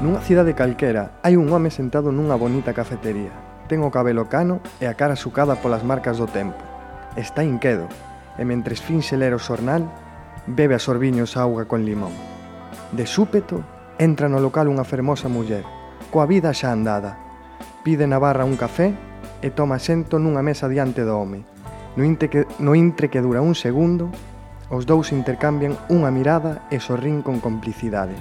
Nunha cidade calquera hai un home sentado nunha bonita cafetería. Ten o cabelo cano e a cara sucada polas marcas do tempo. Está inquedo e mentres finxe ler o xornal, bebe a sorbiños auga con limón. De súpeto, entra no local unha fermosa muller, coa vida xa andada. Pide na barra un café e toma xento nunha mesa diante do home. No intre que, no intre que dura un segundo, os dous intercambian unha mirada e sorrín con complicidade.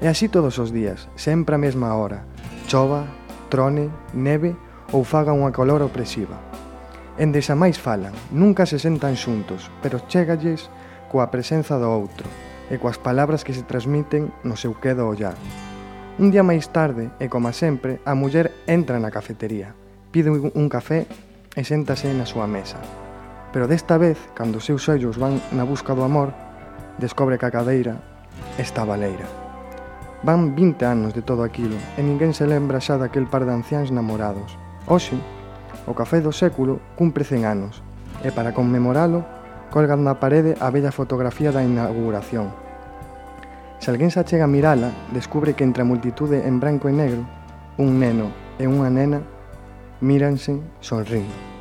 E así todos os días, sempre a mesma hora, chova, trone, neve ou faga unha calor opresiva. En desa máis falan, nunca se sentan xuntos, pero chegalles coa presenza do outro e coas palabras que se transmiten no seu quedo ollar. Un día máis tarde, e como sempre, a muller entra na cafetería, pide un café e séntase na súa mesa. Pero desta vez, cando os seus ollos van na busca do amor, descobre que a cadeira está baleira. Van 20 anos de todo aquilo e ninguén se lembra xa daquel par de anciáns namorados. Hoxe, o Café do Século cumpre 100 anos e para conmemoralo colgan na parede a bella fotografía da inauguración. Se alguén se achega a mirala, descubre que entre a multitude en branco e negro, un neno e unha nena míranse sonrindo.